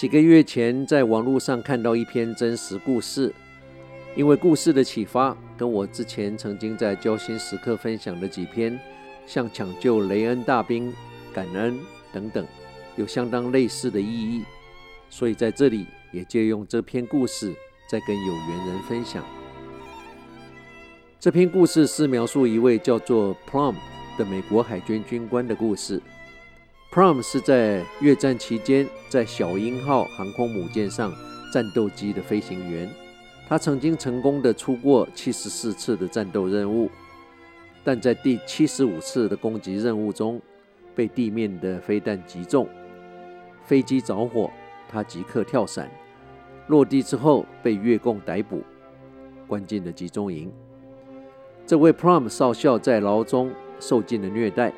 几个月前在网络上看到一篇真实故事，因为故事的启发，跟我之前曾经在交心时刻分享的几篇，像抢救雷恩大兵、感恩等等，有相当类似的意义，所以在这里也借用这篇故事，再跟有缘人分享。这篇故事是描述一位叫做 Plum 的美国海军军官的故事。Prom 是在越战期间在小鹰号航空母舰上战斗机的飞行员，他曾经成功的出过七十四次的战斗任务，但在第七十五次的攻击任务中被地面的飞弹击中，飞机着火，他即刻跳伞，落地之后被越共逮捕，关进了集中营。这位 Prom 少校在牢中受尽了虐待。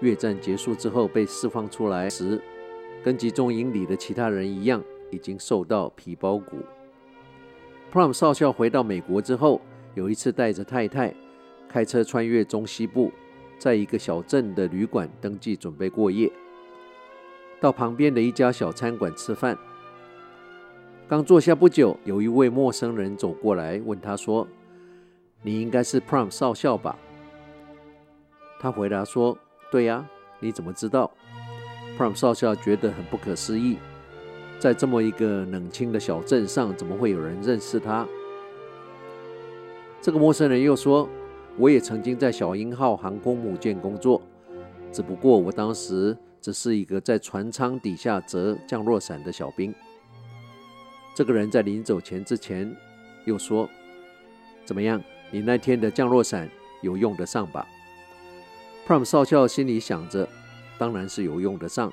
越战结束之后被释放出来时，跟集中营里的其他人一样，已经瘦到皮包骨。Plum 少校回到美国之后，有一次带着太太开车穿越中西部，在一个小镇的旅馆登记准备过夜，到旁边的一家小餐馆吃饭。刚坐下不久，有一位陌生人走过来问他说：“你应该是 Plum 少校吧？”他回答说。对呀，你怎么知道？Plum 少校觉得很不可思议，在这么一个冷清的小镇上，怎么会有人认识他？这个陌生人又说：“我也曾经在小鹰号航空母舰工作，只不过我当时只是一个在船舱底下折降落伞的小兵。”这个人在临走前之前又说：“怎么样，你那天的降落伞有用得上吧？” Plum 少校心里想着，当然是有用得上，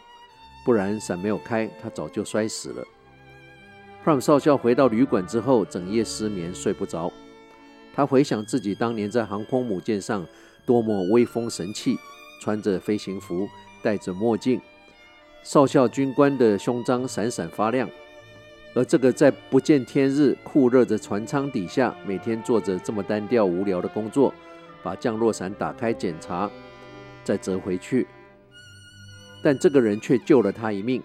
不然伞没有开，他早就摔死了。Plum 少校回到旅馆之后，整夜失眠，睡不着。他回想自己当年在航空母舰上多么威风神气，穿着飞行服，戴着墨镜，少校军官的胸章闪闪发亮。而这个在不见天日、酷热的船舱底下，每天做着这么单调无聊的工作，把降落伞打开检查。再折回去，但这个人却救了他一命。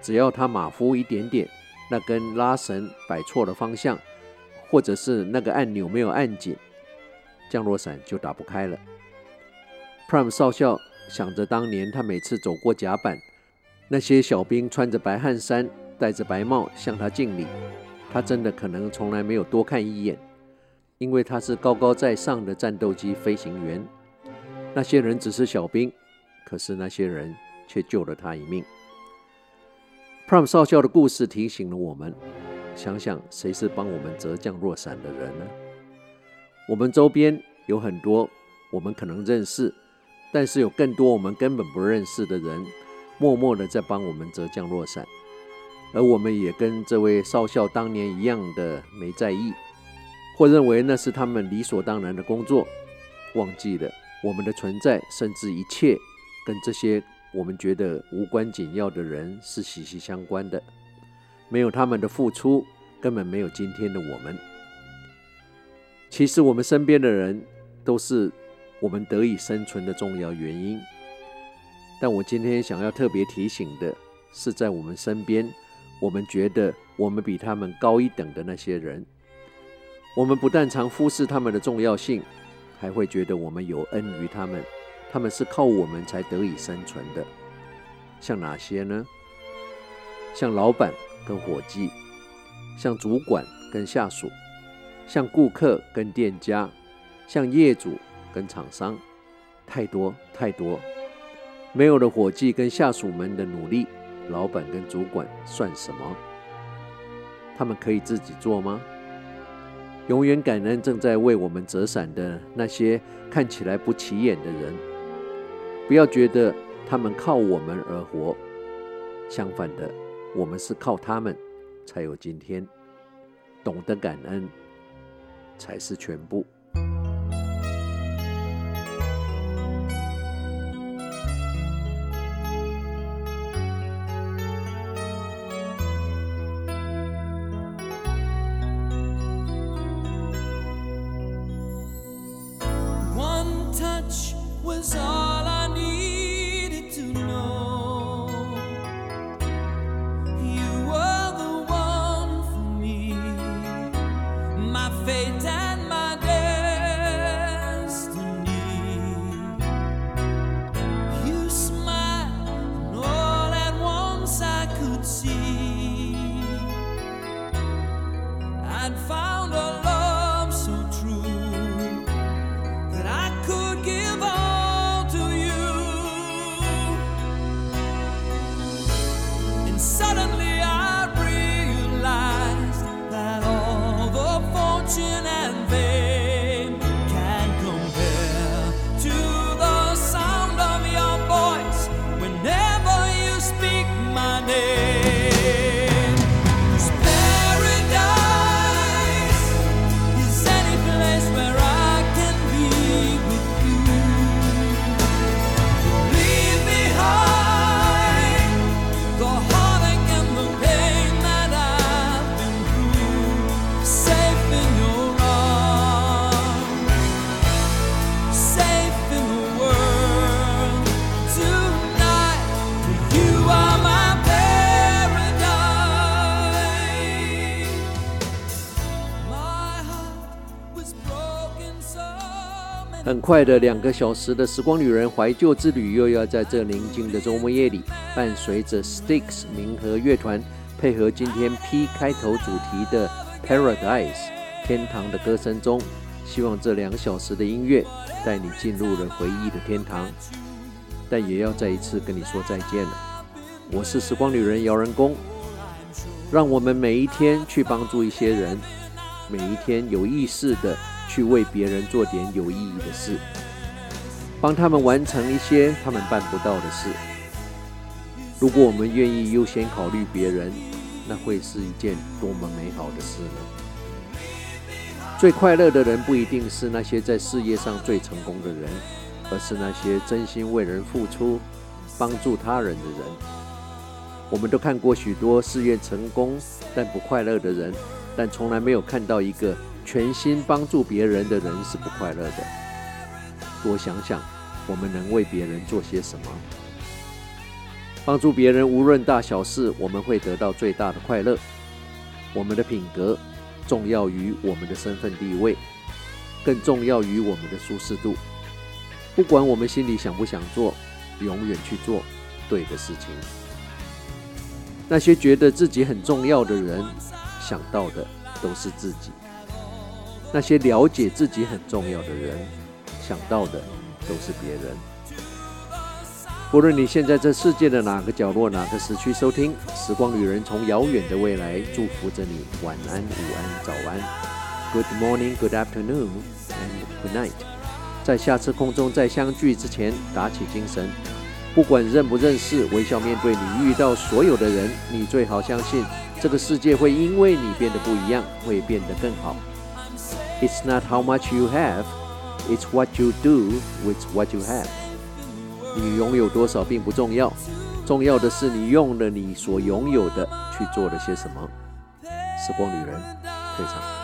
只要他马虎一点点，那根拉绳摆错了方向，或者是那个按钮没有按紧，降落伞就打不开了。Prime 少校想着当年他每次走过甲板，那些小兵穿着白汗衫，戴着白帽向他敬礼，他真的可能从来没有多看一眼，因为他是高高在上的战斗机飞行员。那些人只是小兵，可是那些人却救了他一命。Plum 少校的故事提醒了我们：想想谁是帮我们折降落伞的人呢？我们周边有很多我们可能认识，但是有更多我们根本不认识的人，默默的在帮我们折降落伞，而我们也跟这位少校当年一样的没在意，或认为那是他们理所当然的工作，忘记了。我们的存在，甚至一切，跟这些我们觉得无关紧要的人是息息相关的。没有他们的付出，根本没有今天的我们。其实，我们身边的人都是我们得以生存的重要原因。但我今天想要特别提醒的是，在我们身边，我们觉得我们比他们高一等的那些人，我们不但常忽视他们的重要性。还会觉得我们有恩于他们，他们是靠我们才得以生存的。像哪些呢？像老板跟伙计，像主管跟下属，像顾客跟店家，像业主跟厂商，太多太多。没有了伙计跟下属们的努力，老板跟主管算什么？他们可以自己做吗？永远感恩正在为我们折伞的那些看起来不起眼的人，不要觉得他们靠我们而活，相反的，我们是靠他们才有今天。懂得感恩才是全部。pay attention. 很快的两个小时的时光旅人怀旧之旅，又要在这宁静的周末夜里，伴随着 Sticks 明和乐团，配合今天 P 开头主题的 Paradise 天堂的歌声中，希望这两小时的音乐带你进入了回忆的天堂。但也要再一次跟你说再见了。我是时光旅人姚人工，让我们每一天去帮助一些人，每一天有意识的。去为别人做点有意义的事，帮他们完成一些他们办不到的事。如果我们愿意优先考虑别人，那会是一件多么美好的事呢？最快乐的人不一定是那些在事业上最成功的人，而是那些真心为人付出、帮助他人的人。我们都看过许多事业成功但不快乐的人，但从来没有看到一个。全心帮助别人的人是不快乐的。多想想，我们能为别人做些什么？帮助别人无论大小事，我们会得到最大的快乐。我们的品格重要于我们的身份地位，更重要于我们的舒适度。不管我们心里想不想做，永远去做对的事情。那些觉得自己很重要的人，想到的都是自己。那些了解自己很重要的人，想到的都是别人。无论你现在这世界的哪个角落、哪个时区收听，《时光旅人》从遥远的未来祝福着你。晚安、午安、早安，Good morning, Good afternoon, and Good night。在下次空中再相聚之前，打起精神。不管认不认识，微笑面对你遇到所有的人。你最好相信，这个世界会因为你变得不一样，会变得更好。It's not how much you have, it's what you do with what you have. 你拥有多少并不重要，重要的是你用了你所拥有的去做了些什么。时光旅人，退场。